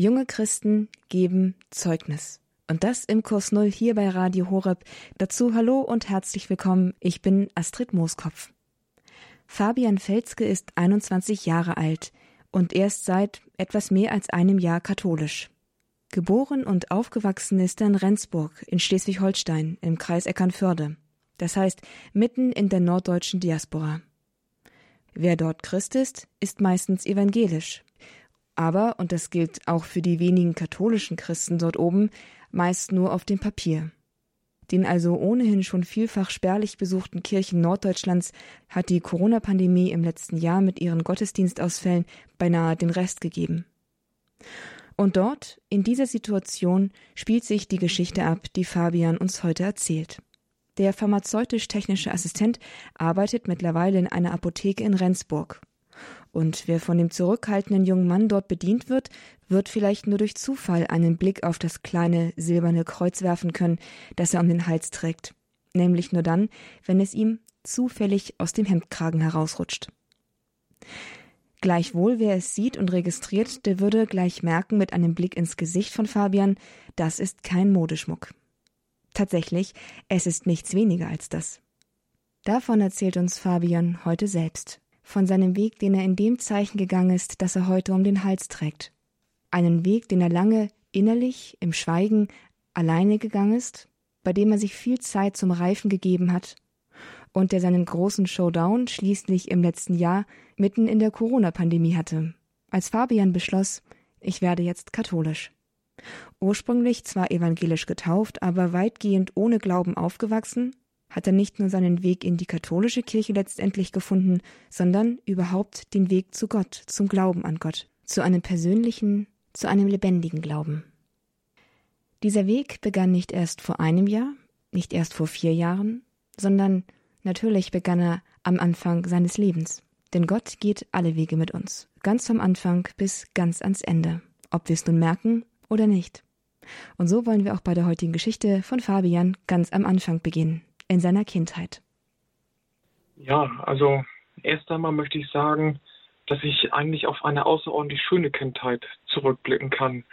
Junge Christen geben Zeugnis. Und das im Kurs Null hier bei Radio Horeb. Dazu hallo und herzlich willkommen. Ich bin Astrid Mooskopf. Fabian Felske ist 21 Jahre alt und erst seit etwas mehr als einem Jahr katholisch. Geboren und aufgewachsen ist er in Rendsburg in Schleswig-Holstein im Kreis Eckernförde. Das heißt mitten in der norddeutschen Diaspora. Wer dort Christ ist, ist meistens evangelisch. Aber, und das gilt auch für die wenigen katholischen Christen dort oben, meist nur auf dem Papier. Den also ohnehin schon vielfach spärlich besuchten Kirchen Norddeutschlands hat die Corona-Pandemie im letzten Jahr mit ihren Gottesdienstausfällen beinahe den Rest gegeben. Und dort, in dieser Situation, spielt sich die Geschichte ab, die Fabian uns heute erzählt. Der pharmazeutisch-technische Assistent arbeitet mittlerweile in einer Apotheke in Rendsburg. Und wer von dem zurückhaltenden jungen Mann dort bedient wird, wird vielleicht nur durch Zufall einen Blick auf das kleine silberne Kreuz werfen können, das er um den Hals trägt. Nämlich nur dann, wenn es ihm zufällig aus dem Hemdkragen herausrutscht. Gleichwohl, wer es sieht und registriert, der würde gleich merken mit einem Blick ins Gesicht von Fabian, das ist kein Modeschmuck. Tatsächlich, es ist nichts weniger als das. Davon erzählt uns Fabian heute selbst, von seinem Weg, den er in dem Zeichen gegangen ist, das er heute um den Hals trägt. Einen Weg, den er lange innerlich, im Schweigen, alleine gegangen ist, bei dem er sich viel Zeit zum Reifen gegeben hat und der seinen großen Showdown schließlich im letzten Jahr mitten in der Corona-Pandemie hatte, als Fabian beschloss, ich werde jetzt katholisch. Ursprünglich zwar evangelisch getauft, aber weitgehend ohne Glauben aufgewachsen, hat er nicht nur seinen Weg in die katholische Kirche letztendlich gefunden, sondern überhaupt den Weg zu Gott, zum Glauben an Gott, zu einem persönlichen, zu einem lebendigen Glauben. Dieser Weg begann nicht erst vor einem Jahr, nicht erst vor vier Jahren, sondern natürlich begann er am Anfang seines Lebens. Denn Gott geht alle Wege mit uns, ganz vom Anfang bis ganz ans Ende, ob wir es nun merken oder nicht. Und so wollen wir auch bei der heutigen Geschichte von Fabian ganz am Anfang beginnen, in seiner Kindheit. Ja, also erst einmal möchte ich sagen, dass ich eigentlich auf eine außerordentlich schöne Kindheit zurückblicken kann.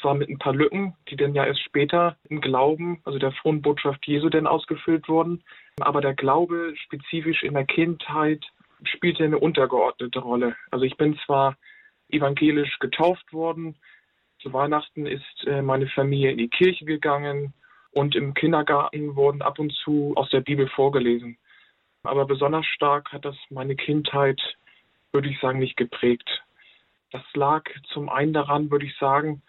Zwar mit ein paar Lücken, die dann ja erst später im Glauben, also der frohen Botschaft Jesu, denn ausgefüllt wurden. Aber der Glaube spezifisch in der Kindheit spielte eine untergeordnete Rolle. Also ich bin zwar evangelisch getauft worden, zu Weihnachten ist äh, meine Familie in die Kirche gegangen und im Kindergarten wurden ab und zu aus der Bibel vorgelesen. Aber besonders stark hat das meine Kindheit, würde ich sagen, nicht geprägt. Das lag zum einen daran, würde ich sagen,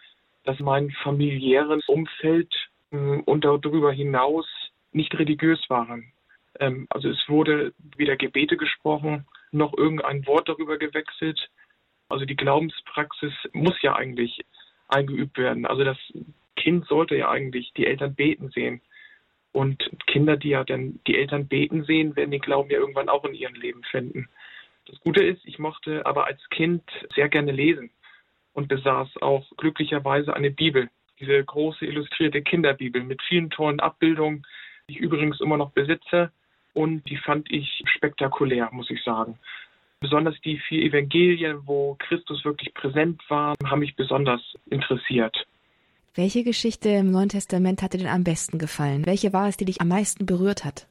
dass mein familiäres Umfeld hm, und darüber hinaus nicht religiös waren. Ähm, also es wurde weder Gebete gesprochen, noch irgendein Wort darüber gewechselt. Also die Glaubenspraxis muss ja eigentlich eingeübt werden. Also das Kind sollte ja eigentlich die Eltern beten sehen. Und Kinder, die ja dann die Eltern beten sehen, werden den Glauben ja irgendwann auch in ihrem Leben finden. Das Gute ist, ich mochte aber als Kind sehr gerne lesen und besaß auch glücklicherweise eine Bibel, diese große illustrierte Kinderbibel mit vielen tollen Abbildungen, die ich übrigens immer noch besitze und die fand ich spektakulär, muss ich sagen. Besonders die vier Evangelien, wo Christus wirklich präsent war, haben mich besonders interessiert. Welche Geschichte im Neuen Testament hat dir denn am besten gefallen? Welche war es, die dich am meisten berührt hat?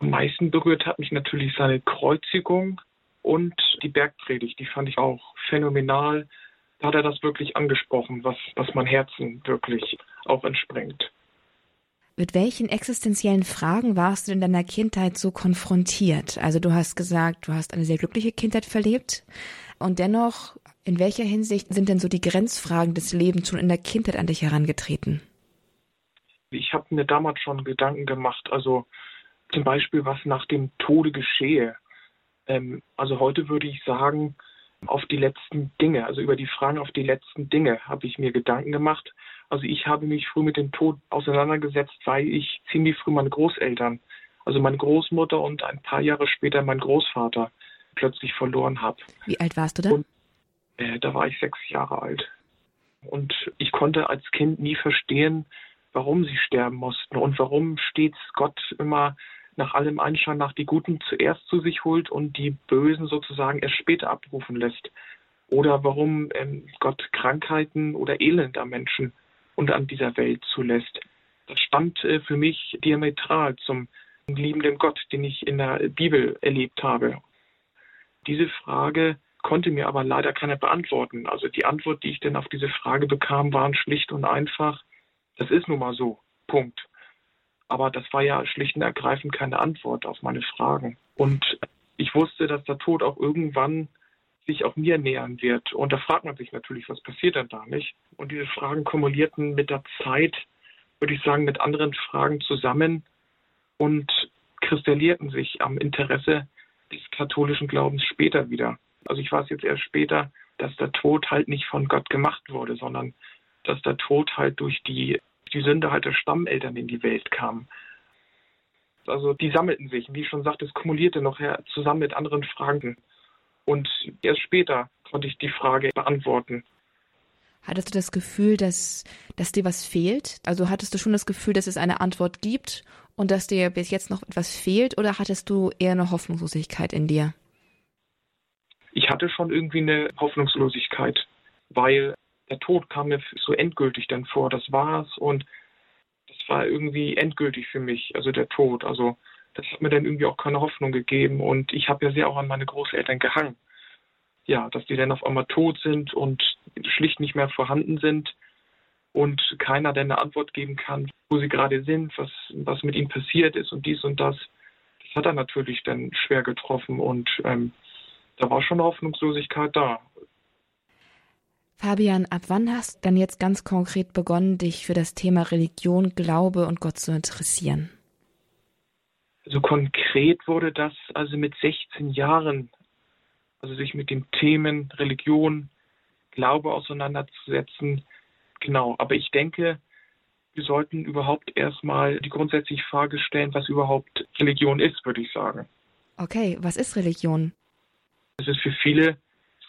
Am meisten berührt hat mich natürlich seine Kreuzigung und die Bergpredigt. Die fand ich auch phänomenal. Da hat er das wirklich angesprochen, was, was mein Herzen wirklich auch entspringt. Mit welchen existenziellen Fragen warst du in deiner Kindheit so konfrontiert? Also du hast gesagt, du hast eine sehr glückliche Kindheit verlebt und dennoch, in welcher Hinsicht sind denn so die Grenzfragen des Lebens schon in der Kindheit an dich herangetreten? Ich habe mir damals schon Gedanken gemacht, also zum Beispiel, was nach dem Tode geschehe. Ähm, also heute würde ich sagen, auf die letzten Dinge, also über die Fragen auf die letzten Dinge habe ich mir Gedanken gemacht also ich habe mich früh mit dem Tod auseinandergesetzt, weil ich ziemlich früh meine Großeltern, also meine Großmutter und ein paar Jahre später meinen Großvater plötzlich verloren habe. Wie alt warst du da? Und, äh, da war ich sechs Jahre alt. Und ich konnte als Kind nie verstehen, warum sie sterben mussten und warum stets Gott immer nach allem Einschein nach die Guten zuerst zu sich holt und die Bösen sozusagen erst später abrufen lässt. oder warum ähm, Gott Krankheiten oder Elend am Menschen und an dieser Welt zulässt. Das stand äh, für mich diametral zum liebenden Gott, den ich in der Bibel erlebt habe. Diese Frage konnte mir aber leider keiner beantworten. Also die Antwort, die ich denn auf diese Frage bekam, waren schlicht und einfach, das ist nun mal so. Punkt. Aber das war ja schlicht und ergreifend keine Antwort auf meine Fragen. Und ich wusste, dass der Tod auch irgendwann sich auch mir nähern wird. Und da fragt man sich natürlich, was passiert denn da nicht? Und diese Fragen kumulierten mit der Zeit, würde ich sagen, mit anderen Fragen zusammen und kristallierten sich am Interesse des katholischen Glaubens später wieder. Also ich weiß jetzt erst später, dass der Tod halt nicht von Gott gemacht wurde, sondern dass der Tod halt durch die, die Sünde halt der Stammeltern in die Welt kam. Also die sammelten sich, wie ich schon sagte, es kumulierte noch zusammen mit anderen Fragen. Und erst später konnte ich die Frage beantworten. Hattest du das Gefühl, dass, dass dir was fehlt? Also hattest du schon das Gefühl, dass es eine Antwort gibt und dass dir bis jetzt noch etwas fehlt oder hattest du eher eine Hoffnungslosigkeit in dir? Ich hatte schon irgendwie eine Hoffnungslosigkeit, weil der Tod kam mir so endgültig dann vor. Das war's und das war irgendwie endgültig für mich, also der Tod. Also das hat mir dann irgendwie auch keine Hoffnung gegeben und ich habe ja sehr auch an meine Großeltern gehangen. Ja, dass die dann auf einmal tot sind und schlicht nicht mehr vorhanden sind und keiner dann eine Antwort geben kann, wo sie gerade sind, was, was mit ihnen passiert ist und dies und das. Das hat er natürlich dann schwer getroffen und ähm, da war schon Hoffnungslosigkeit da. Fabian, ab wann hast du dann jetzt ganz konkret begonnen, dich für das Thema Religion, Glaube und Gott zu interessieren? Also konkret wurde das also mit 16 Jahren, also sich mit den Themen Religion, Glaube auseinanderzusetzen. Genau, aber ich denke, wir sollten überhaupt erstmal die grundsätzliche Frage stellen, was überhaupt Religion ist, würde ich sagen. Okay, was ist Religion? Es ist für viele,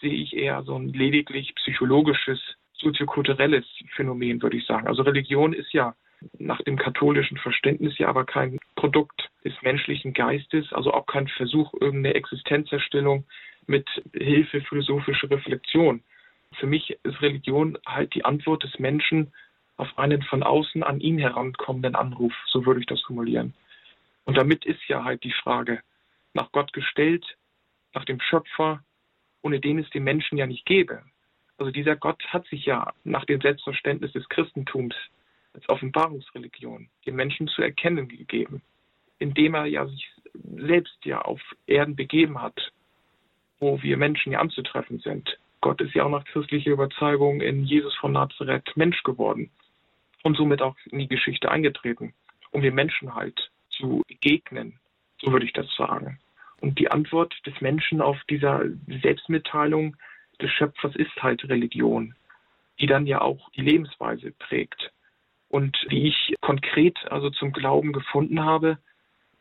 sehe ich eher so ein lediglich psychologisches, soziokulturelles Phänomen, würde ich sagen. Also Religion ist ja nach dem katholischen Verständnis ja aber kein Produkt des menschlichen Geistes, also auch kein Versuch, irgendeine Existenzerstellung mit Hilfe philosophischer Reflexion. Für mich ist Religion halt die Antwort des Menschen auf einen von außen an ihn herankommenden Anruf, so würde ich das formulieren. Und damit ist ja halt die Frage nach Gott gestellt, nach dem Schöpfer, ohne den es den Menschen ja nicht gäbe. Also dieser Gott hat sich ja nach dem Selbstverständnis des Christentums als Offenbarungsreligion den Menschen zu erkennen gegeben, indem er ja sich selbst ja auf Erden begeben hat, wo wir Menschen ja anzutreffen sind. Gott ist ja auch nach christlicher Überzeugung in Jesus von Nazareth Mensch geworden und somit auch in die Geschichte eingetreten, um den Menschen halt zu begegnen, so würde ich das sagen. Und die Antwort des Menschen auf dieser Selbstmitteilung des Schöpfers ist halt Religion, die dann ja auch die Lebensweise prägt. Und wie ich konkret also zum Glauben gefunden habe,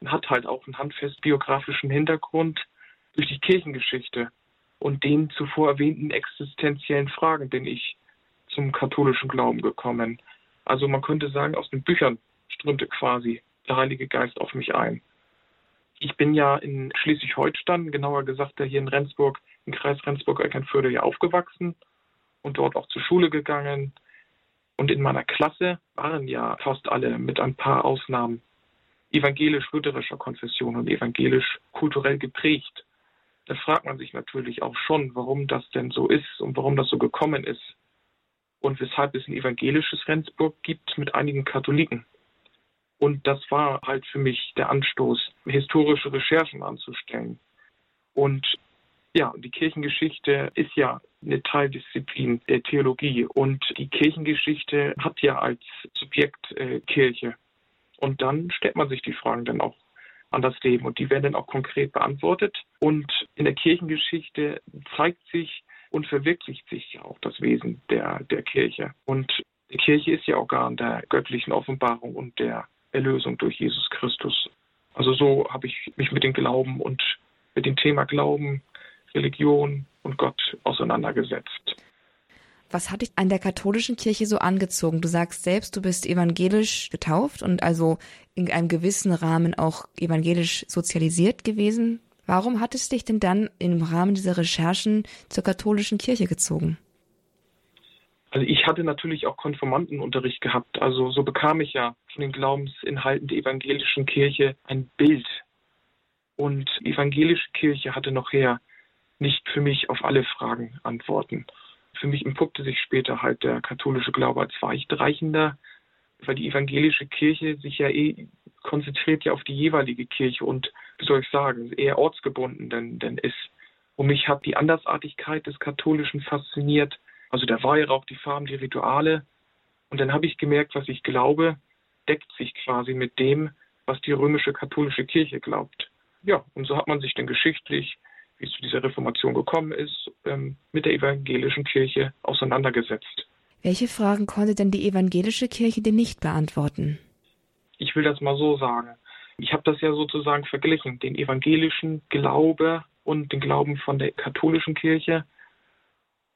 hat halt auch einen handfest biografischen Hintergrund durch die Kirchengeschichte und den zuvor erwähnten existenziellen Fragen bin ich zum katholischen Glauben gekommen. Also man könnte sagen, aus den Büchern strömte quasi der Heilige Geist auf mich ein. Ich bin ja in Schleswig-Holstein, genauer gesagt hier in Rendsburg, im Kreis Rendsburg-Eckernförde ja aufgewachsen und dort auch zur Schule gegangen. Und in meiner Klasse waren ja fast alle mit ein paar Ausnahmen evangelisch-lutherischer Konfession und evangelisch-kulturell geprägt. Da fragt man sich natürlich auch schon, warum das denn so ist und warum das so gekommen ist und weshalb es ein evangelisches Rendsburg gibt mit einigen Katholiken. Und das war halt für mich der Anstoß, historische Recherchen anzustellen. Und ja, die Kirchengeschichte ist ja eine Teildisziplin der Theologie und die Kirchengeschichte hat ja als Subjekt äh, Kirche. Und dann stellt man sich die Fragen dann auch an das Leben und die werden dann auch konkret beantwortet. Und in der Kirchengeschichte zeigt sich und verwirklicht sich auch das Wesen der, der Kirche. Und die Kirche ist ja Organ der göttlichen Offenbarung und der Erlösung durch Jesus Christus. Also so habe ich mich mit dem Glauben und mit dem Thema Glauben, Religion und Gott auseinandergesetzt. Was hat dich an der katholischen Kirche so angezogen? Du sagst selbst, du bist evangelisch getauft und also in einem gewissen Rahmen auch evangelisch sozialisiert gewesen. Warum hat es dich denn dann im Rahmen dieser Recherchen zur katholischen Kirche gezogen? Also ich hatte natürlich auch Konformantenunterricht gehabt. Also so bekam ich ja von den Glaubensinhalten der evangelischen Kirche ein Bild. Und die evangelische Kirche hatte nachher nicht für mich auf alle Fragen Antworten. Für mich entpuppte sich später halt der katholische Glaube als weitreichender, weil die evangelische Kirche sich ja eh konzentriert ja auf die jeweilige Kirche und, wie soll ich sagen, eher ortsgebunden denn, denn ist. Und mich hat die Andersartigkeit des Katholischen fasziniert, also der Weihrauch, die Farben, die Rituale. Und dann habe ich gemerkt, was ich glaube, deckt sich quasi mit dem, was die römische katholische Kirche glaubt. Ja, und so hat man sich dann geschichtlich, wie es zu dieser Reformation gekommen ist, ähm, mit der evangelischen Kirche auseinandergesetzt. Welche Fragen konnte denn die evangelische Kirche dir nicht beantworten? Ich will das mal so sagen. Ich habe das ja sozusagen verglichen, den evangelischen Glaube und den Glauben von der katholischen Kirche.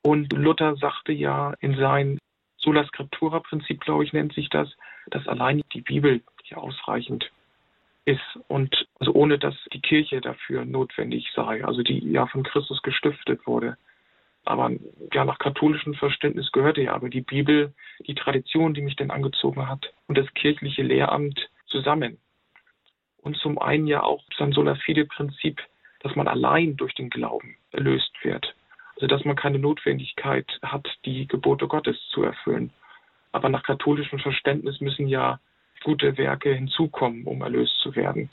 Und Luther sagte ja in sein Sola Scriptura Prinzip, glaube ich, nennt sich das, dass allein die Bibel ja ausreichend ist und also ohne dass die Kirche dafür notwendig sei, also die ja von Christus gestiftet wurde. Aber ja, nach katholischem Verständnis gehörte ja aber die Bibel, die Tradition, die mich dann angezogen hat und das kirchliche Lehramt zusammen. Und zum einen ja auch sein Sola Fide Prinzip, dass man allein durch den Glauben erlöst wird. Also dass man keine Notwendigkeit hat, die Gebote Gottes zu erfüllen. Aber nach katholischem Verständnis müssen ja gute Werke hinzukommen, um erlöst zu werden.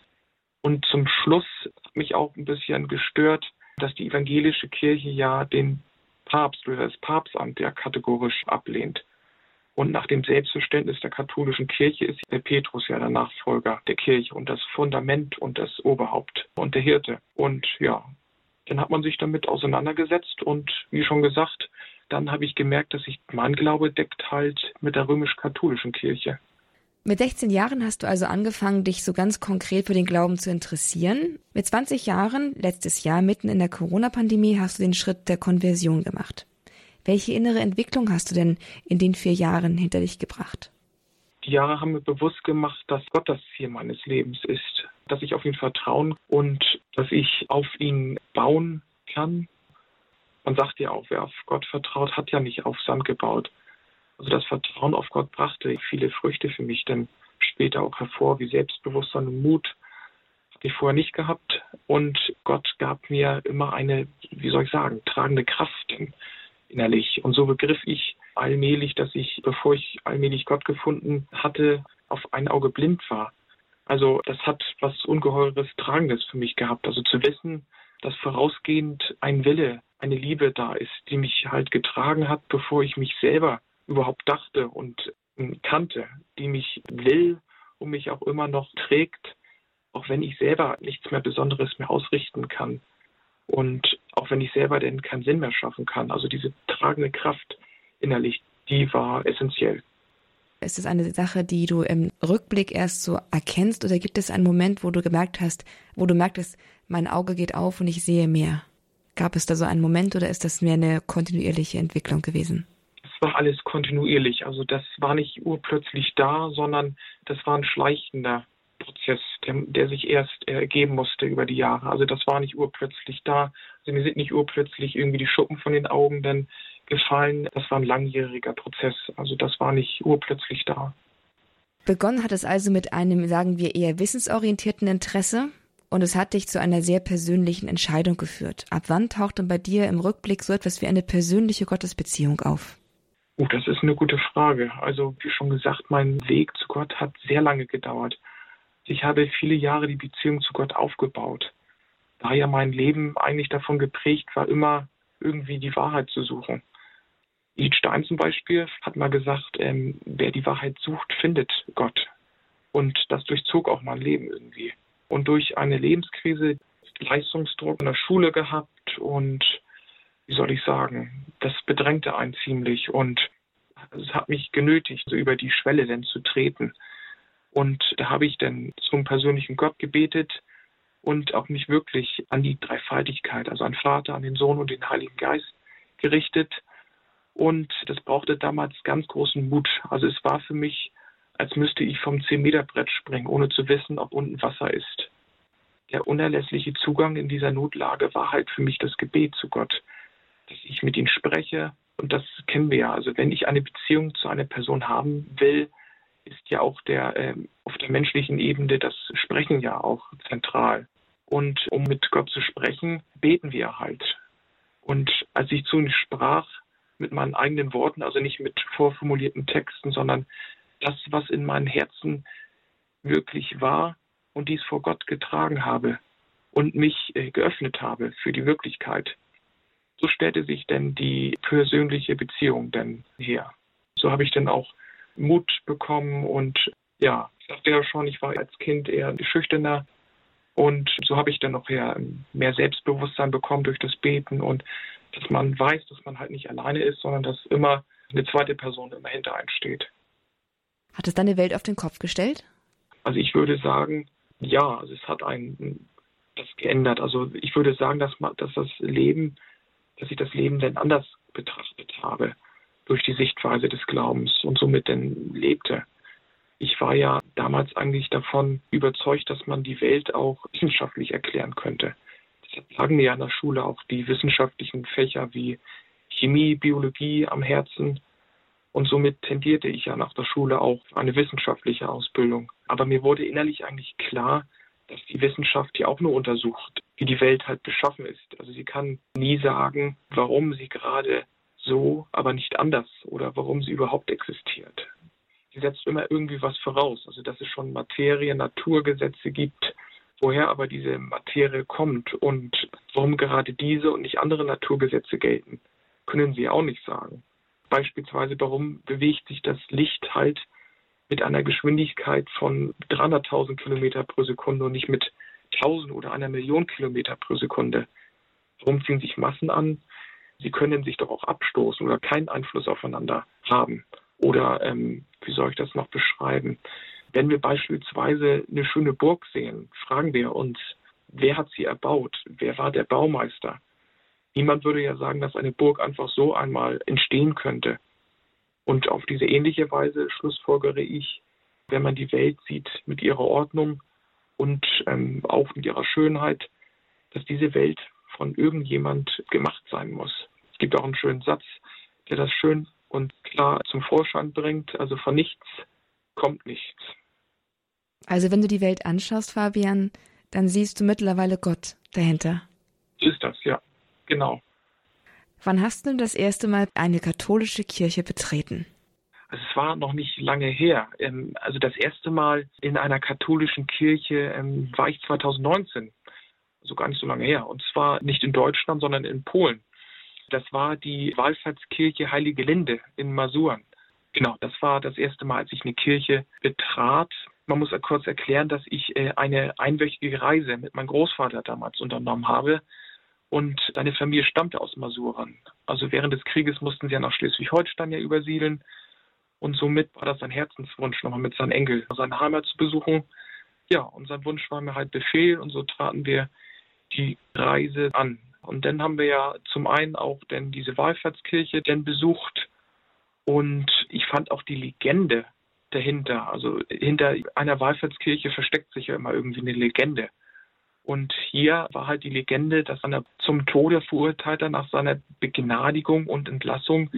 Und zum Schluss hat mich auch ein bisschen gestört, dass die evangelische Kirche ja den Papst oder das Papstamt ja kategorisch ablehnt. Und nach dem Selbstverständnis der katholischen Kirche ist der Petrus ja der Nachfolger der Kirche und das Fundament und das Oberhaupt und der Hirte. Und ja, dann hat man sich damit auseinandergesetzt und wie schon gesagt, dann habe ich gemerkt, dass sich mein Glaube deckt halt mit der römisch-katholischen Kirche. Mit 16 Jahren hast du also angefangen, dich so ganz konkret für den Glauben zu interessieren. Mit 20 Jahren, letztes Jahr mitten in der Corona-Pandemie, hast du den Schritt der Konversion gemacht. Welche innere Entwicklung hast du denn in den vier Jahren hinter dich gebracht? Die Jahre haben mir bewusst gemacht, dass Gott das Ziel meines Lebens ist, dass ich auf ihn vertrauen und dass ich auf ihn bauen kann. Man sagt ja auch, wer auf Gott vertraut, hat ja nicht auf Sand gebaut. Also das Vertrauen auf Gott brachte viele Früchte für mich dann später auch hervor, wie Selbstbewusstsein und Mut. Hatte ich vorher nicht gehabt. Und Gott gab mir immer eine, wie soll ich sagen, tragende Kraft innerlich. Und so begriff ich allmählich, dass ich, bevor ich allmählich Gott gefunden hatte, auf ein Auge blind war. Also das hat was Ungeheures Tragendes für mich gehabt. Also zu wissen, dass vorausgehend ein Wille, eine Liebe da ist, die mich halt getragen hat, bevor ich mich selber überhaupt dachte und kannte, die mich will und mich auch immer noch trägt, auch wenn ich selber nichts mehr Besonderes mehr ausrichten kann. Und auch wenn ich selber denn keinen Sinn mehr schaffen kann. Also diese tragende Kraft innerlich, die war essentiell. Ist es eine Sache, die du im Rückblick erst so erkennst oder gibt es einen Moment, wo du gemerkt hast, wo du merktest, mein Auge geht auf und ich sehe mehr? Gab es da so einen Moment oder ist das mehr eine kontinuierliche Entwicklung gewesen? war alles kontinuierlich. Also das war nicht urplötzlich da, sondern das war ein schleichender Prozess, der, der sich erst ergeben musste über die Jahre. Also das war nicht urplötzlich da. Also mir sind nicht urplötzlich irgendwie die Schuppen von den Augen dann gefallen. Das war ein langjähriger Prozess. Also das war nicht urplötzlich da. Begonnen hat es also mit einem, sagen wir, eher wissensorientierten Interesse und es hat dich zu einer sehr persönlichen Entscheidung geführt. Ab wann taucht denn bei dir im Rückblick so etwas wie eine persönliche Gottesbeziehung auf? Oh, das ist eine gute Frage. Also, wie schon gesagt, mein Weg zu Gott hat sehr lange gedauert. Ich habe viele Jahre die Beziehung zu Gott aufgebaut. Da ja mein Leben eigentlich davon geprägt war, immer irgendwie die Wahrheit zu suchen. Stein zum Beispiel hat mal gesagt, ähm, wer die Wahrheit sucht, findet Gott. Und das durchzog auch mein Leben irgendwie. Und durch eine Lebenskrise, Leistungsdruck in der Schule gehabt und wie soll ich sagen, das bedrängte einen ziemlich und es hat mich genötigt, so über die Schwelle denn zu treten. Und da habe ich dann zum persönlichen Gott gebetet und auch mich wirklich an die Dreifaltigkeit, also an Vater, an den Sohn und den Heiligen Geist gerichtet. Und das brauchte damals ganz großen Mut. Also es war für mich, als müsste ich vom 10-Meter-Brett springen, ohne zu wissen, ob unten Wasser ist. der unerlässliche Zugang in dieser Notlage war halt für mich das Gebet zu Gott, dass ich mit ihm spreche. Und das kennen wir ja. Also wenn ich eine Beziehung zu einer Person haben will, ist ja auch der äh, auf der menschlichen Ebene das Sprechen ja auch zentral. Und um mit Gott zu sprechen, beten wir halt. Und als ich zu ihm sprach, mit meinen eigenen Worten, also nicht mit vorformulierten Texten, sondern das, was in meinem Herzen wirklich war und dies vor Gott getragen habe und mich äh, geöffnet habe für die Wirklichkeit. So stellte sich denn die persönliche Beziehung denn her. So habe ich dann auch Mut bekommen und ja, ich sagte ja schon, ich war als Kind eher schüchterner und so habe ich dann noch mehr Selbstbewusstsein bekommen durch das Beten und dass man weiß, dass man halt nicht alleine ist, sondern dass immer eine zweite Person immer hinter einem steht. Hat es deine Welt auf den Kopf gestellt? Also ich würde sagen, ja, also es hat einen das geändert. Also ich würde sagen, dass man, dass das Leben, dass ich das Leben dann anders betrachtet habe durch die Sichtweise des Glaubens und somit dann lebte. Ich war ja damals eigentlich davon überzeugt, dass man die Welt auch wissenschaftlich erklären könnte. Lagen mir ja in der Schule auch die wissenschaftlichen Fächer wie Chemie, Biologie am Herzen. Und somit tendierte ich ja nach der Schule auch eine wissenschaftliche Ausbildung. Aber mir wurde innerlich eigentlich klar, dass die Wissenschaft ja auch nur untersucht, wie die Welt halt beschaffen ist. Also sie kann nie sagen, warum sie gerade so, aber nicht anders oder warum sie überhaupt existiert. Sie setzt immer irgendwie was voraus, also dass es schon Materie, Naturgesetze gibt, woher aber diese Materie kommt und warum gerade diese und nicht andere Naturgesetze gelten, können sie auch nicht sagen. Beispielsweise, warum bewegt sich das Licht halt mit einer Geschwindigkeit von 300.000 Kilometer pro Sekunde und nicht mit 1000 oder einer Million Kilometer pro Sekunde? Warum ziehen sich Massen an? Sie können sich doch auch abstoßen oder keinen Einfluss aufeinander haben. Oder ähm, wie soll ich das noch beschreiben? Wenn wir beispielsweise eine schöne Burg sehen, fragen wir uns, wer hat sie erbaut? Wer war der Baumeister? Niemand würde ja sagen, dass eine Burg einfach so einmal entstehen könnte. Und auf diese ähnliche Weise schlussfolgere ich, wenn man die Welt sieht mit ihrer Ordnung und ähm, auch mit ihrer Schönheit, dass diese Welt von irgendjemand gemacht sein muss. Es gibt auch einen schönen Satz, der das schön und klar zum Vorschein bringt. Also von nichts kommt nichts. Also wenn du die Welt anschaust, Fabian, dann siehst du mittlerweile Gott dahinter. Ist das, ja, genau. Wann hast du das erste Mal eine katholische Kirche betreten? Also es war noch nicht lange her. Ähm, also das erste Mal in einer katholischen Kirche ähm, war ich 2019, also gar nicht so lange her. Und zwar nicht in Deutschland, sondern in Polen. Das war die Wallfahrtskirche Heilige Linde in Masuren. Genau, das war das erste Mal, als ich eine Kirche betrat. Man muss kurz erklären, dass ich äh, eine einwöchige Reise mit meinem Großvater damals unternommen habe. Und seine Familie stammte aus Masuren. Also während des Krieges mussten sie ja nach Schleswig-Holstein ja übersiedeln. Und somit war das sein Herzenswunsch, nochmal mit seinem Enkel seine Heimat zu besuchen. Ja, und sein Wunsch war mir halt Befehl und so traten wir die Reise an. Und dann haben wir ja zum einen auch denn diese Wallfahrtskirche denn besucht. Und ich fand auch die Legende dahinter. Also hinter einer Wallfahrtskirche versteckt sich ja immer irgendwie eine Legende. Und hier war halt die Legende, dass einer zum Tode verurteilter nach seiner Begnadigung und Entlassung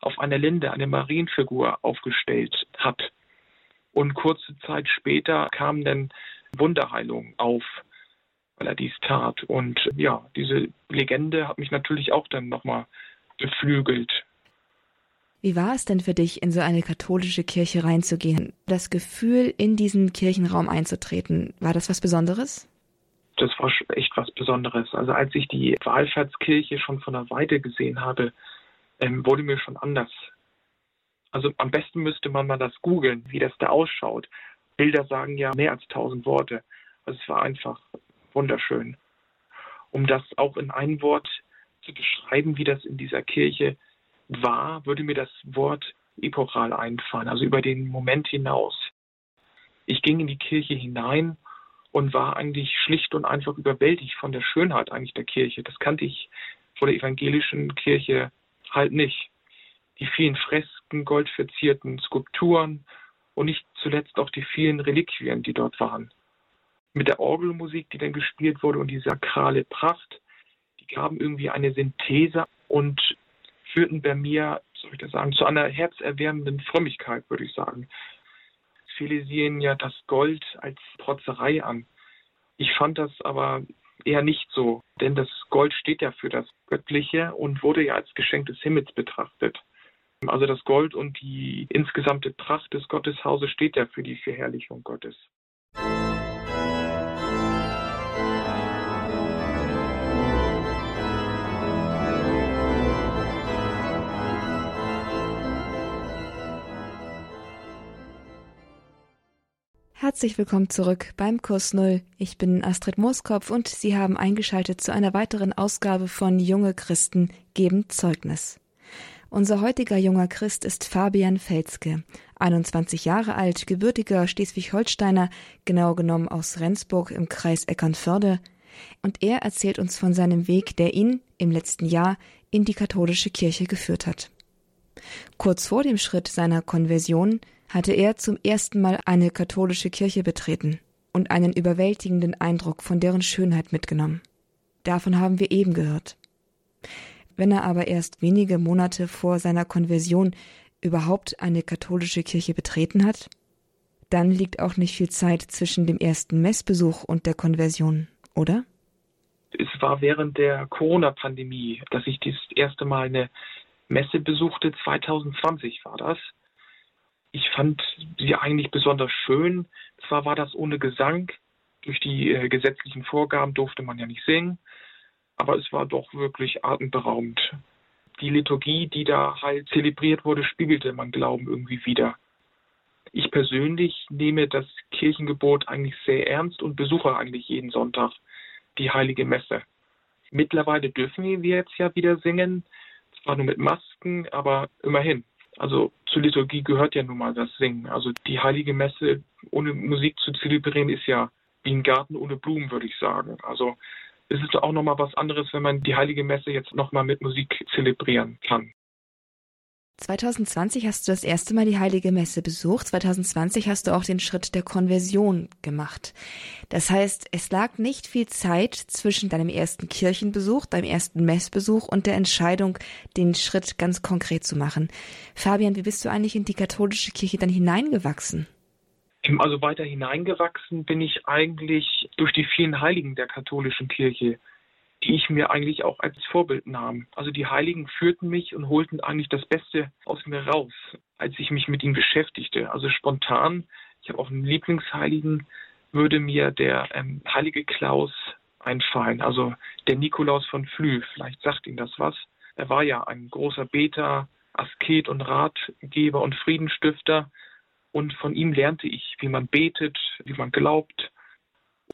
auf einer Linde eine Marienfigur aufgestellt hat. Und kurze Zeit später kam dann Wunderheilung auf, weil er dies tat. Und ja, diese Legende hat mich natürlich auch dann nochmal beflügelt. Wie war es denn für dich, in so eine katholische Kirche reinzugehen? Das Gefühl, in diesen Kirchenraum einzutreten, war das was Besonderes? Das war echt was Besonderes. Also als ich die Wallfahrtskirche schon von der Weite gesehen habe, ähm, wurde mir schon anders. Also am besten müsste man mal das googeln, wie das da ausschaut. Bilder sagen ja mehr als tausend Worte. Also es war einfach wunderschön. Um das auch in ein Wort zu beschreiben, wie das in dieser Kirche war, würde mir das Wort epochal einfallen, also über den Moment hinaus. Ich ging in die Kirche hinein und war eigentlich schlicht und einfach überwältigt von der Schönheit eigentlich der Kirche. Das kannte ich vor der evangelischen Kirche halt nicht. Die vielen Fresken, goldverzierten Skulpturen und nicht zuletzt auch die vielen Reliquien, die dort waren. mit der Orgelmusik, die dann gespielt wurde und die sakrale Pracht, die gaben irgendwie eine Synthese und führten bei mir, soll ich das sagen, zu einer herzerwärmenden Frömmigkeit, würde ich sagen. Viele sehen ja das Gold als Protzerei an. Ich fand das aber eher nicht so, denn das Gold steht ja für das Göttliche und wurde ja als Geschenk des Himmels betrachtet. Also das Gold und die insgesamte Pracht des Gotteshauses steht ja für die Verherrlichung Gottes. Herzlich willkommen zurück beim Kurs Null. Ich bin Astrid Mooskopf und Sie haben eingeschaltet zu einer weiteren Ausgabe von Junge Christen geben Zeugnis. Unser heutiger junger Christ ist Fabian Felske, 21 Jahre alt, gebürtiger Schleswig-Holsteiner, genau genommen aus Rendsburg im Kreis Eckernförde. Und er erzählt uns von seinem Weg, der ihn im letzten Jahr in die katholische Kirche geführt hat. Kurz vor dem Schritt seiner Konversion hatte er zum ersten Mal eine katholische Kirche betreten und einen überwältigenden Eindruck von deren Schönheit mitgenommen. Davon haben wir eben gehört. Wenn er aber erst wenige Monate vor seiner Konversion überhaupt eine katholische Kirche betreten hat, dann liegt auch nicht viel Zeit zwischen dem ersten Messbesuch und der Konversion, oder? Es war während der Corona-Pandemie, dass ich das erste Mal eine Messe besuchte. 2020 war das ich fand sie eigentlich besonders schön. Zwar war das ohne Gesang, durch die äh, gesetzlichen Vorgaben durfte man ja nicht singen, aber es war doch wirklich atemberaubend. Die Liturgie, die da halt zelebriert wurde, spiegelte mein Glauben irgendwie wieder. Ich persönlich nehme das Kirchengebot eigentlich sehr ernst und besuche eigentlich jeden Sonntag die heilige Messe. Mittlerweile dürfen wir jetzt ja wieder singen, zwar nur mit Masken, aber immerhin. Also zur Liturgie gehört ja nun mal das Singen. Also die heilige Messe ohne Musik zu zelebrieren ist ja wie ein Garten ohne Blumen, würde ich sagen. Also es ist auch nochmal was anderes, wenn man die heilige Messe jetzt nochmal mit Musik zelebrieren kann. 2020 hast du das erste Mal die Heilige Messe besucht. 2020 hast du auch den Schritt der Konversion gemacht. Das heißt, es lag nicht viel Zeit zwischen deinem ersten Kirchenbesuch, deinem ersten Messbesuch und der Entscheidung, den Schritt ganz konkret zu machen. Fabian, wie bist du eigentlich in die katholische Kirche dann hineingewachsen? Also weiter hineingewachsen bin ich eigentlich durch die vielen Heiligen der katholischen Kirche die ich mir eigentlich auch als Vorbild nahm. Also die Heiligen führten mich und holten eigentlich das Beste aus mir raus, als ich mich mit ihnen beschäftigte. Also spontan, ich habe auch einen Lieblingsheiligen, würde mir der ähm, heilige Klaus einfallen, also der Nikolaus von Flü. Vielleicht sagt Ihnen das was. Er war ja ein großer Beter, Asket und Ratgeber und Friedenstifter. Und von ihm lernte ich, wie man betet, wie man glaubt,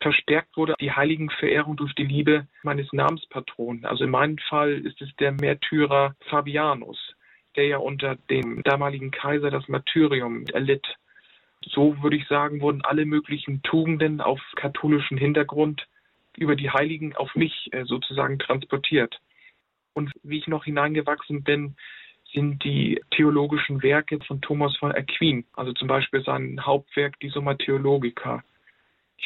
verstärkt wurde die Heiligenverehrung durch die Liebe meines Namenspatronen. Also in meinem Fall ist es der Märtyrer Fabianus, der ja unter dem damaligen Kaiser das Martyrium erlitt. So würde ich sagen, wurden alle möglichen Tugenden auf katholischem Hintergrund über die Heiligen auf mich äh, sozusagen transportiert. Und wie ich noch hineingewachsen bin, sind die theologischen Werke von Thomas von Aquin, also zum Beispiel sein Hauptwerk, die Summa Theologica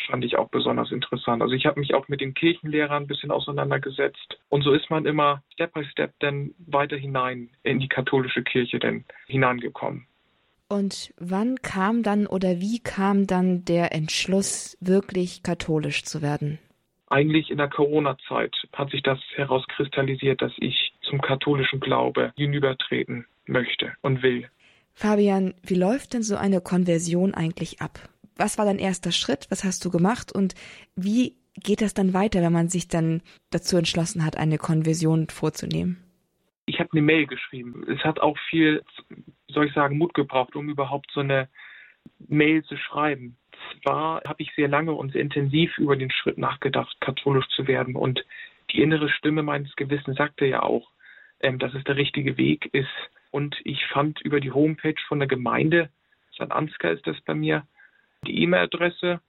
fand ich auch besonders interessant. Also ich habe mich auch mit den Kirchenlehrern ein bisschen auseinandergesetzt und so ist man immer Step by Step dann weiter hinein in die katholische Kirche denn hineingekommen. Und wann kam dann oder wie kam dann der Entschluss, wirklich katholisch zu werden? Eigentlich in der Corona-Zeit hat sich das herauskristallisiert, dass ich zum katholischen Glaube hinübertreten möchte und will. Fabian, wie läuft denn so eine Konversion eigentlich ab? Was war dein erster Schritt? Was hast du gemacht? Und wie geht das dann weiter, wenn man sich dann dazu entschlossen hat, eine Konversion vorzunehmen? Ich habe eine Mail geschrieben. Es hat auch viel, soll ich sagen, Mut gebraucht, um überhaupt so eine Mail zu schreiben. Zwar habe ich sehr lange und sehr intensiv über den Schritt nachgedacht, katholisch zu werden. Und die innere Stimme meines Gewissens sagte ja auch, ähm, dass es der richtige Weg ist. Und ich fand über die Homepage von der Gemeinde, St. Ansgar ist das bei mir, die E-Mail-Adresse.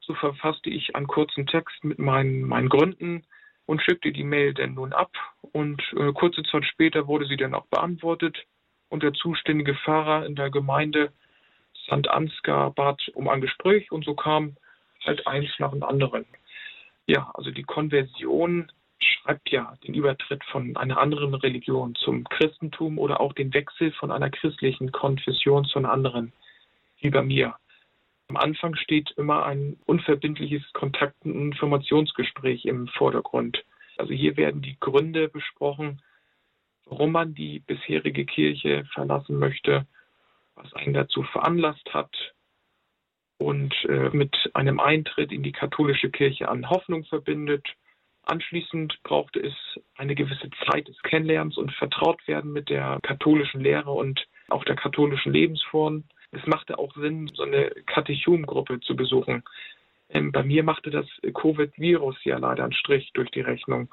So verfasste ich einen kurzen Text mit meinen, meinen Gründen und schickte die Mail dann nun ab. Und äh, kurze Zeit später wurde sie dann auch beantwortet. Und der zuständige Pfarrer in der Gemeinde St. Ansgar bat um ein Gespräch. Und so kam halt eins nach dem anderen. Ja, also die Konversion schreibt ja den Übertritt von einer anderen Religion zum Christentum oder auch den Wechsel von einer christlichen Konfession zu einer anderen, wie bei mir. Am Anfang steht immer ein unverbindliches Kontakt- und Informationsgespräch im Vordergrund. Also hier werden die Gründe besprochen, warum man die bisherige Kirche verlassen möchte, was einen dazu veranlasst hat und äh, mit einem Eintritt in die katholische Kirche an Hoffnung verbindet. Anschließend brauchte es eine gewisse Zeit des Kennenlernens und Vertrautwerden mit der katholischen Lehre und auch der katholischen Lebensform. Es machte auch Sinn, so eine Katechumgruppe zu besuchen. Ähm, bei mir machte das Covid-Virus ja leider einen Strich durch die Rechnung.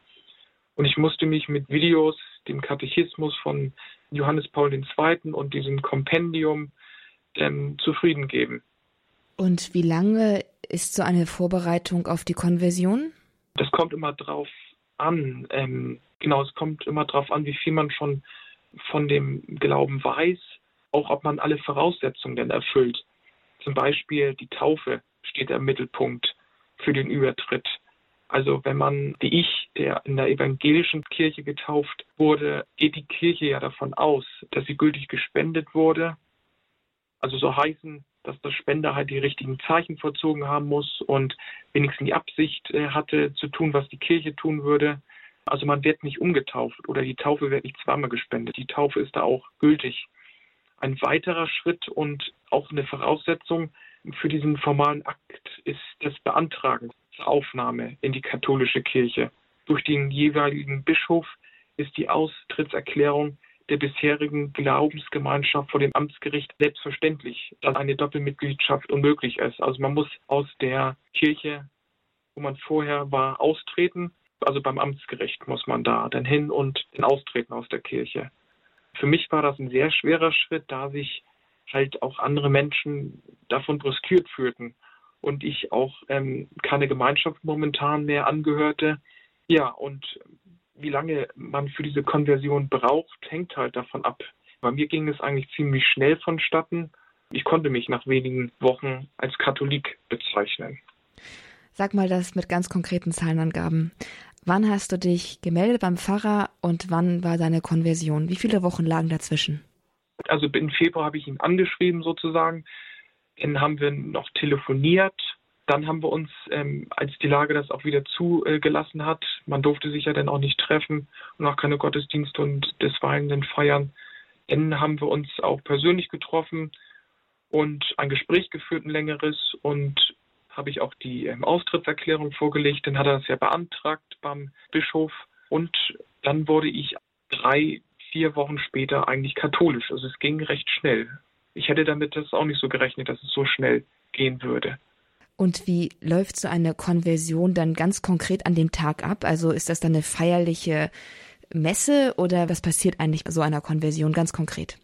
Und ich musste mich mit Videos, dem Katechismus von Johannes Paul II. und diesem Kompendium ähm, zufrieden geben. Und wie lange ist so eine Vorbereitung auf die Konversion? Das kommt immer drauf an. Ähm, genau, es kommt immer drauf an, wie viel man schon von dem Glauben weiß, auch ob man alle Voraussetzungen denn erfüllt. Zum Beispiel die Taufe steht im Mittelpunkt für den Übertritt. Also wenn man, wie ich, der in der evangelischen Kirche getauft wurde, geht die Kirche ja davon aus, dass sie gültig gespendet wurde. Also so heißen, dass der Spender halt die richtigen Zeichen vollzogen haben muss und wenigstens die Absicht äh, hatte, zu tun, was die Kirche tun würde. Also man wird nicht umgetauft oder die Taufe wird nicht zweimal gespendet. Die Taufe ist da auch gültig. Ein weiterer Schritt und auch eine Voraussetzung für diesen formalen Akt ist das Beantragen zur Aufnahme in die katholische Kirche. Durch den jeweiligen Bischof ist die Austrittserklärung der bisherigen Glaubensgemeinschaft vor dem Amtsgericht selbstverständlich, dass eine Doppelmitgliedschaft unmöglich ist. Also man muss aus der Kirche, wo man vorher war, austreten. Also beim Amtsgericht muss man da dann hin und dann austreten aus der Kirche. Für mich war das ein sehr schwerer Schritt, da sich halt auch andere Menschen davon brüskiert fühlten und ich auch ähm, keine Gemeinschaft momentan mehr angehörte. Ja, und wie lange man für diese Konversion braucht, hängt halt davon ab. Bei mir ging es eigentlich ziemlich schnell vonstatten. Ich konnte mich nach wenigen Wochen als Katholik bezeichnen. Sag mal das mit ganz konkreten Zahlenangaben. Wann hast du dich gemeldet beim Pfarrer und wann war deine Konversion? Wie viele Wochen lagen dazwischen? Also im Februar habe ich ihn angeschrieben sozusagen. Dann haben wir noch telefoniert. Dann haben wir uns, ähm, als die Lage das auch wieder zugelassen hat, man durfte sich ja dann auch nicht treffen und auch keine Gottesdienste und deswegen feiern. Dann haben wir uns auch persönlich getroffen und ein Gespräch geführt, ein längeres und habe ich auch die ähm, Austrittserklärung vorgelegt. Dann hat er das ja beantragt beim Bischof und dann wurde ich drei, vier Wochen später eigentlich katholisch. Also es ging recht schnell ich hätte damit das auch nicht so gerechnet, dass es so schnell gehen würde. Und wie läuft so eine Konversion dann ganz konkret an dem Tag ab? Also ist das dann eine feierliche Messe oder was passiert eigentlich bei so einer Konversion ganz konkret?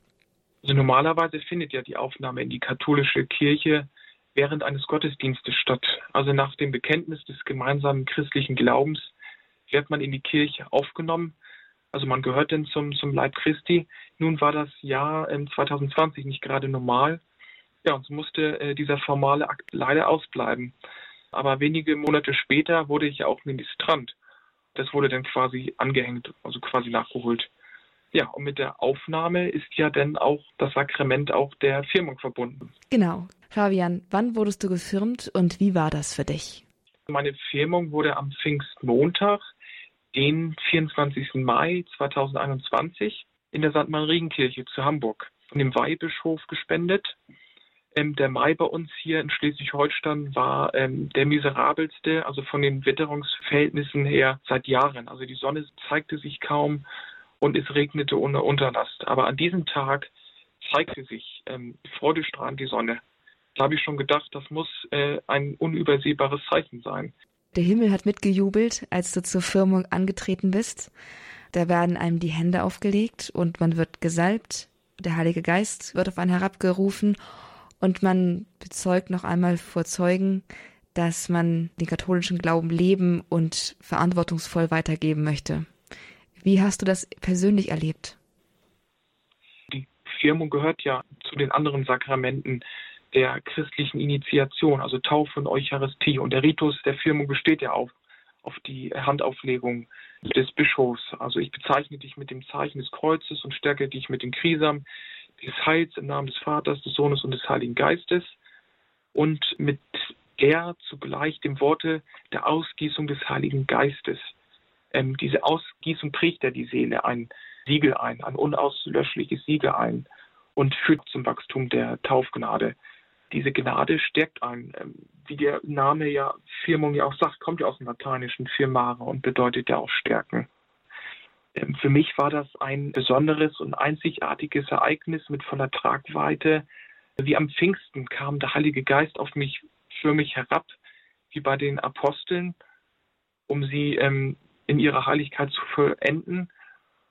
Also normalerweise findet ja die Aufnahme in die katholische Kirche während eines Gottesdienstes statt. Also nach dem Bekenntnis des gemeinsamen christlichen Glaubens wird man in die Kirche aufgenommen also man gehört denn zum, zum Leib Christi. Nun war das Jahr ähm, 2020 nicht gerade normal. Ja, und so musste äh, dieser formale Akt leider ausbleiben. Aber wenige Monate später wurde ich auch Ministrant. Das wurde dann quasi angehängt, also quasi nachgeholt. Ja, und mit der Aufnahme ist ja dann auch das Sakrament auch der Firmung verbunden. Genau. Fabian, wann wurdest du gefirmt und wie war das für dich? Meine Firmung wurde am Pfingstmontag den 24. Mai 2021 in der St. Marienkirche zu Hamburg von dem Weihbischof gespendet. Ähm, der Mai bei uns hier in Schleswig-Holstein war ähm, der miserabelste, also von den Witterungsverhältnissen her seit Jahren. Also die Sonne zeigte sich kaum und es regnete ohne Unterlast. Aber an diesem Tag zeigte sich ähm, freudestrahlend die Sonne. Da habe ich schon gedacht, das muss äh, ein unübersehbares Zeichen sein. Der Himmel hat mitgejubelt, als du zur Firmung angetreten bist. Da werden einem die Hände aufgelegt und man wird gesalbt. Der Heilige Geist wird auf einen herabgerufen und man bezeugt noch einmal vor Zeugen, dass man den katholischen Glauben leben und verantwortungsvoll weitergeben möchte. Wie hast du das persönlich erlebt? Die Firmung gehört ja zu den anderen Sakramenten der christlichen Initiation, also Taufe und Eucharistie. Und der Ritus der Firmung besteht ja auch auf die Handauflegung des Bischofs. Also ich bezeichne dich mit dem Zeichen des Kreuzes und stärke dich mit dem Krisam des Heils im Namen des Vaters, des Sohnes und des Heiligen Geistes und mit der zugleich dem Worte der Ausgießung des Heiligen Geistes. Ähm, diese Ausgießung trägt ja die Seele ein Siegel ein, ein unauslöschliches Siegel ein und führt zum Wachstum der Taufgnade. Diese Gnade stärkt einen, ähm, wie der Name ja Firmung ja auch sagt, kommt ja aus dem Lateinischen firmare und bedeutet ja auch stärken. Ähm, für mich war das ein besonderes und einzigartiges Ereignis mit voller Tragweite. Wie am Pfingsten kam der Heilige Geist auf mich für mich herab, wie bei den Aposteln, um sie ähm, in ihrer Heiligkeit zu vollenden.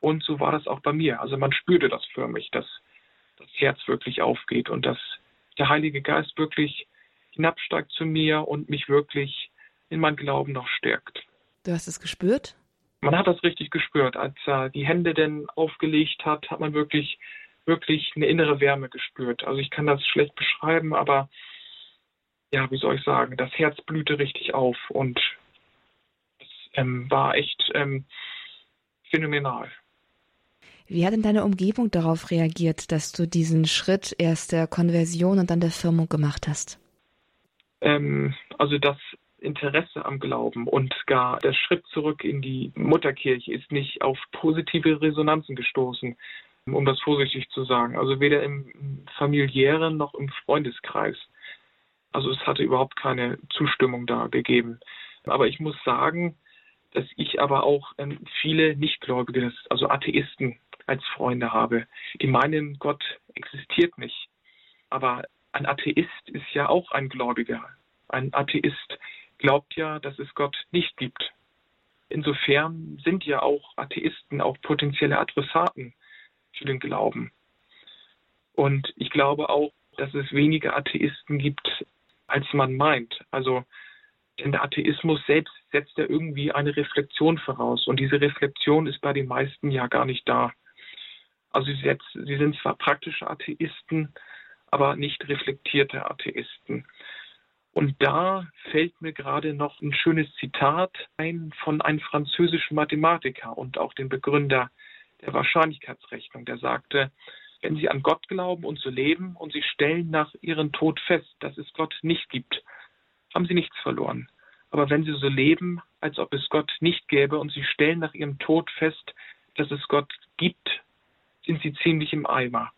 Und so war das auch bei mir. Also man spürte das für mich, dass das Herz wirklich aufgeht und dass der Heilige Geist wirklich hinabsteigt zu mir und mich wirklich in mein Glauben noch stärkt. Du hast es gespürt? Man hat das richtig gespürt. Als er die Hände denn aufgelegt hat, hat man wirklich, wirklich eine innere Wärme gespürt. Also ich kann das schlecht beschreiben, aber ja, wie soll ich sagen, das Herz blühte richtig auf und es ähm, war echt ähm, phänomenal. Wie hat denn deine Umgebung darauf reagiert, dass du diesen Schritt erst der Konversion und dann der Firmung gemacht hast? Ähm, also das Interesse am Glauben und gar der Schritt zurück in die Mutterkirche ist nicht auf positive Resonanzen gestoßen, um das vorsichtig zu sagen. Also weder im familiären noch im Freundeskreis. Also es hatte überhaupt keine Zustimmung da gegeben. Aber ich muss sagen, dass ich aber auch ähm, viele Nichtgläubige, also Atheisten als Freunde habe, die meinen, Gott existiert nicht. Aber ein Atheist ist ja auch ein Gläubiger. Ein Atheist glaubt ja, dass es Gott nicht gibt. Insofern sind ja auch Atheisten auch potenzielle Adressaten für den Glauben. Und ich glaube auch, dass es weniger Atheisten gibt, als man meint. Also, denn der Atheismus selbst setzt ja irgendwie eine Reflexion voraus. Und diese Reflexion ist bei den meisten ja gar nicht da. Also sie, jetzt, sie sind zwar praktische Atheisten, aber nicht reflektierte Atheisten. Und da fällt mir gerade noch ein schönes Zitat ein von einem französischen Mathematiker und auch dem Begründer der Wahrscheinlichkeitsrechnung, der sagte, wenn Sie an Gott glauben und so leben und Sie stellen nach Ihrem Tod fest, dass es Gott nicht gibt, haben Sie nichts verloren. Aber wenn Sie so leben, als ob es Gott nicht gäbe und Sie stellen nach Ihrem Tod fest, dass es Gott gibt, sind sie ziemlich im Eimer.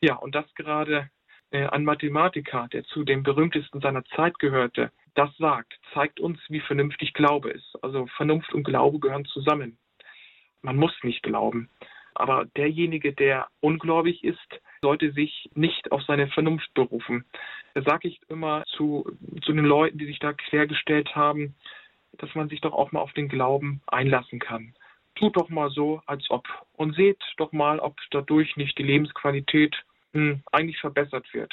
Ja, und das gerade äh, ein Mathematiker, der zu den berühmtesten seiner Zeit gehörte, das sagt, zeigt uns, wie vernünftig Glaube ist. Also Vernunft und Glaube gehören zusammen. Man muss nicht glauben. Aber derjenige, der ungläubig ist, sollte sich nicht auf seine Vernunft berufen. Da sage ich immer zu, zu den Leuten, die sich da quergestellt haben, dass man sich doch auch mal auf den Glauben einlassen kann tut doch mal so, als ob. Und seht doch mal, ob dadurch nicht die Lebensqualität hm, eigentlich verbessert wird.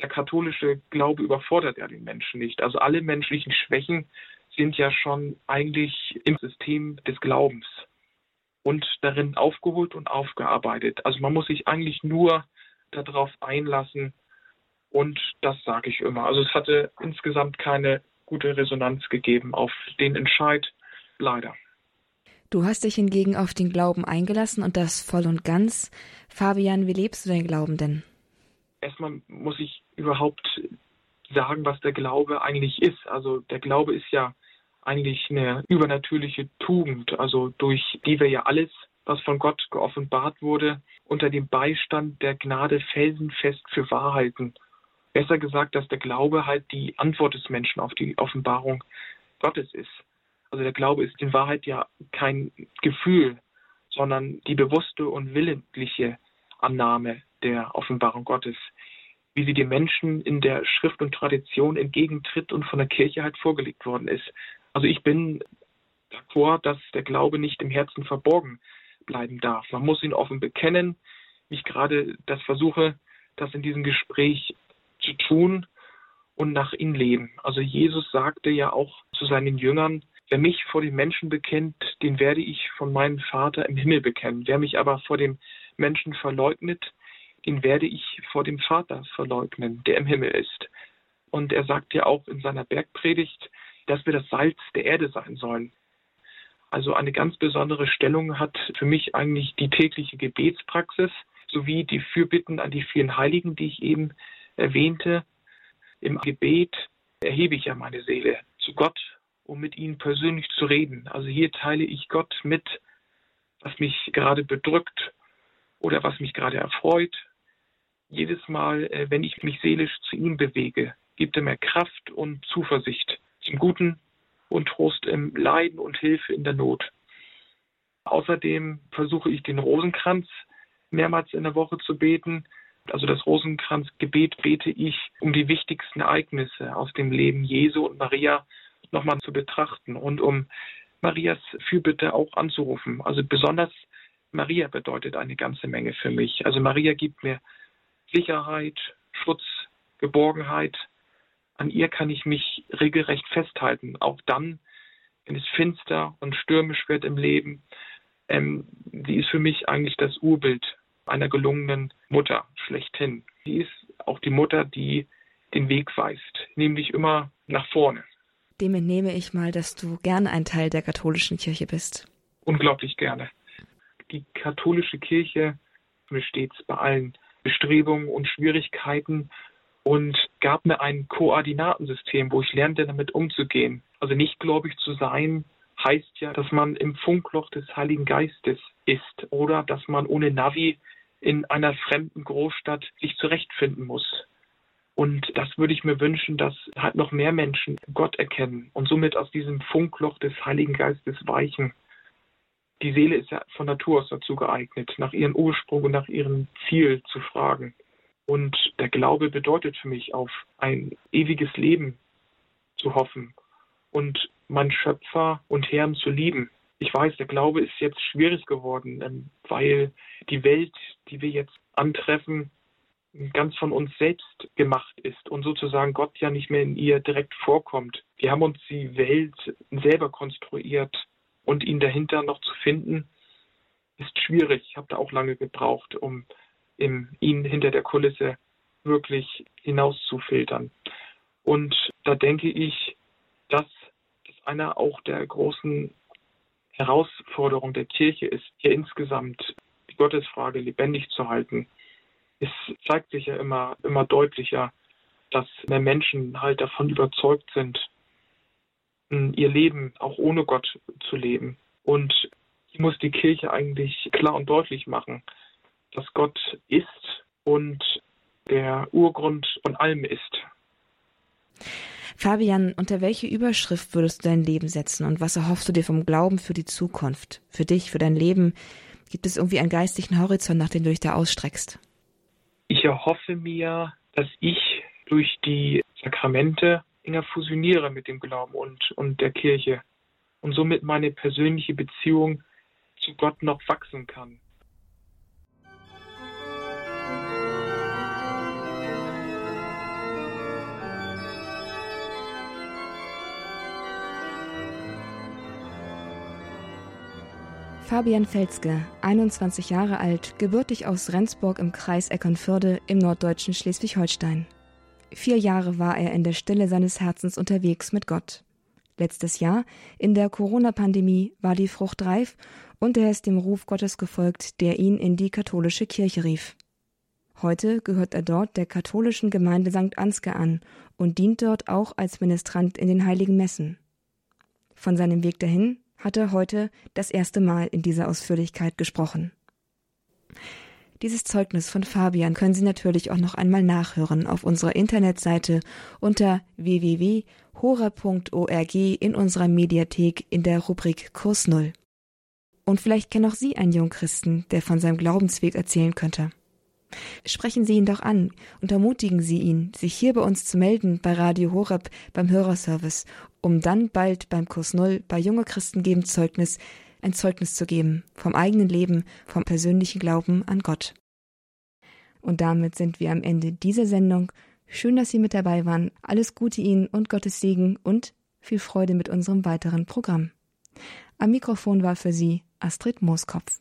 Der katholische Glaube überfordert ja den Menschen nicht. Also alle menschlichen Schwächen sind ja schon eigentlich im System des Glaubens und darin aufgeholt und aufgearbeitet. Also man muss sich eigentlich nur darauf einlassen und das sage ich immer. Also es hatte insgesamt keine gute Resonanz gegeben auf den Entscheid, leider. Du hast dich hingegen auf den Glauben eingelassen und das voll und ganz. Fabian, wie lebst du deinen Glauben denn? Erstmal muss ich überhaupt sagen, was der Glaube eigentlich ist. Also der Glaube ist ja eigentlich eine übernatürliche Tugend, also durch die wir ja alles, was von Gott geoffenbart wurde, unter dem Beistand der Gnade felsenfest für Wahrheiten. Besser gesagt, dass der Glaube halt die Antwort des Menschen auf die Offenbarung Gottes ist. Also der Glaube ist in Wahrheit ja kein Gefühl, sondern die bewusste und willentliche Annahme der Offenbarung Gottes, wie sie den Menschen in der Schrift und Tradition entgegentritt und von der Kirche halt vorgelegt worden ist. Also ich bin d'accord, dass der Glaube nicht im Herzen verborgen bleiben darf. Man muss ihn offen bekennen, wie ich gerade das versuche, das in diesem Gespräch zu tun und nach ihm leben. Also Jesus sagte ja auch zu seinen Jüngern, Wer mich vor den Menschen bekennt, den werde ich von meinem Vater im Himmel bekennen. Wer mich aber vor dem Menschen verleugnet, den werde ich vor dem Vater verleugnen, der im Himmel ist. Und er sagt ja auch in seiner Bergpredigt, dass wir das Salz der Erde sein sollen. Also eine ganz besondere Stellung hat für mich eigentlich die tägliche Gebetspraxis sowie die Fürbitten an die vielen Heiligen, die ich eben erwähnte. Im Gebet erhebe ich ja meine Seele zu Gott, um mit ihnen persönlich zu reden. Also hier teile ich Gott mit, was mich gerade bedrückt oder was mich gerade erfreut. Jedes Mal, äh, wenn ich mich seelisch zu ihm bewege, gibt er mir Kraft und Zuversicht zum Guten und Trost im Leiden und Hilfe in der Not. Außerdem versuche ich den Rosenkranz mehrmals in der Woche zu beten. Also das Rosenkranzgebet bete ich, um die wichtigsten Ereignisse aus dem Leben Jesu und Maria nochmal zu betrachten und um Marias Fürbitte auch anzurufen. Also besonders Maria bedeutet eine ganze Menge für mich. Also Maria gibt mir Sicherheit, Schutz, Geborgenheit, an ihr kann ich mich regelrecht festhalten, auch dann, wenn es finster und stürmisch wird im Leben. Ähm, sie ist für mich eigentlich das Urbild einer gelungenen Mutter schlechthin. Sie ist auch die Mutter, die den Weg weist, nämlich immer nach vorne. Dem entnehme ich mal, dass du gerne ein Teil der katholischen Kirche bist. Unglaublich gerne. Die katholische Kirche besteht bei allen Bestrebungen und Schwierigkeiten und gab mir ein Koordinatensystem, wo ich lernte, damit umzugehen. Also nicht gläubig zu sein, heißt ja, dass man im Funkloch des Heiligen Geistes ist oder dass man ohne Navi in einer fremden Großstadt sich zurechtfinden muss. Und das würde ich mir wünschen, dass halt noch mehr Menschen Gott erkennen und somit aus diesem Funkloch des Heiligen Geistes weichen. Die Seele ist ja von Natur aus dazu geeignet, nach ihrem Ursprung und nach ihrem Ziel zu fragen. Und der Glaube bedeutet für mich auf ein ewiges Leben zu hoffen und meinen Schöpfer und Herrn zu lieben. Ich weiß, der Glaube ist jetzt schwierig geworden, ähm, weil die Welt, die wir jetzt antreffen, ganz von uns selbst gemacht ist und sozusagen Gott ja nicht mehr in ihr direkt vorkommt. Wir haben uns die Welt selber konstruiert und ihn dahinter noch zu finden, ist schwierig. Ich habe da auch lange gebraucht, um im, ihn hinter der Kulisse wirklich hinauszufiltern. Und da denke ich, dass das einer auch der großen Herausforderungen der Kirche ist, hier insgesamt die Gottesfrage lebendig zu halten. Es zeigt sich ja immer, immer deutlicher, dass mehr Menschen halt davon überzeugt sind, ihr Leben auch ohne Gott zu leben. Und hier muss die Kirche eigentlich klar und deutlich machen, dass Gott ist und der Urgrund von allem ist. Fabian, unter welche Überschrift würdest du dein Leben setzen und was erhoffst du dir vom Glauben für die Zukunft, für dich, für dein Leben? Gibt es irgendwie einen geistigen Horizont, nach dem du dich da ausstreckst? Ich erhoffe mir, dass ich durch die Sakramente enger fusioniere mit dem Glauben und, und der Kirche und somit meine persönliche Beziehung zu Gott noch wachsen kann. Fabian Felske, 21 Jahre alt, gebürtig aus Rendsburg im Kreis Eckernförde im norddeutschen Schleswig-Holstein. Vier Jahre war er in der Stille seines Herzens unterwegs mit Gott. Letztes Jahr, in der Corona-Pandemie, war die Frucht reif und er ist dem Ruf Gottes gefolgt, der ihn in die katholische Kirche rief. Heute gehört er dort der katholischen Gemeinde St. Ansgar an und dient dort auch als Ministrant in den heiligen Messen. Von seinem Weg dahin hat er heute das erste Mal in dieser Ausführlichkeit gesprochen. Dieses Zeugnis von Fabian können Sie natürlich auch noch einmal nachhören auf unserer Internetseite unter www.hora.org in unserer Mediathek in der Rubrik Kurs Null. Und vielleicht kennen auch Sie einen Jungchristen, der von seinem Glaubensweg erzählen könnte. Sprechen Sie ihn doch an und ermutigen Sie ihn, sich hier bei uns zu melden bei Radio Horeb beim Hörerservice, um dann bald beim Kurs Null bei Junge Christen geben Zeugnis ein Zeugnis zu geben vom eigenen Leben, vom persönlichen Glauben an Gott. Und damit sind wir am Ende dieser Sendung. Schön, dass Sie mit dabei waren. Alles Gute Ihnen und Gottes Segen und viel Freude mit unserem weiteren Programm. Am Mikrofon war für Sie Astrid Mooskopf.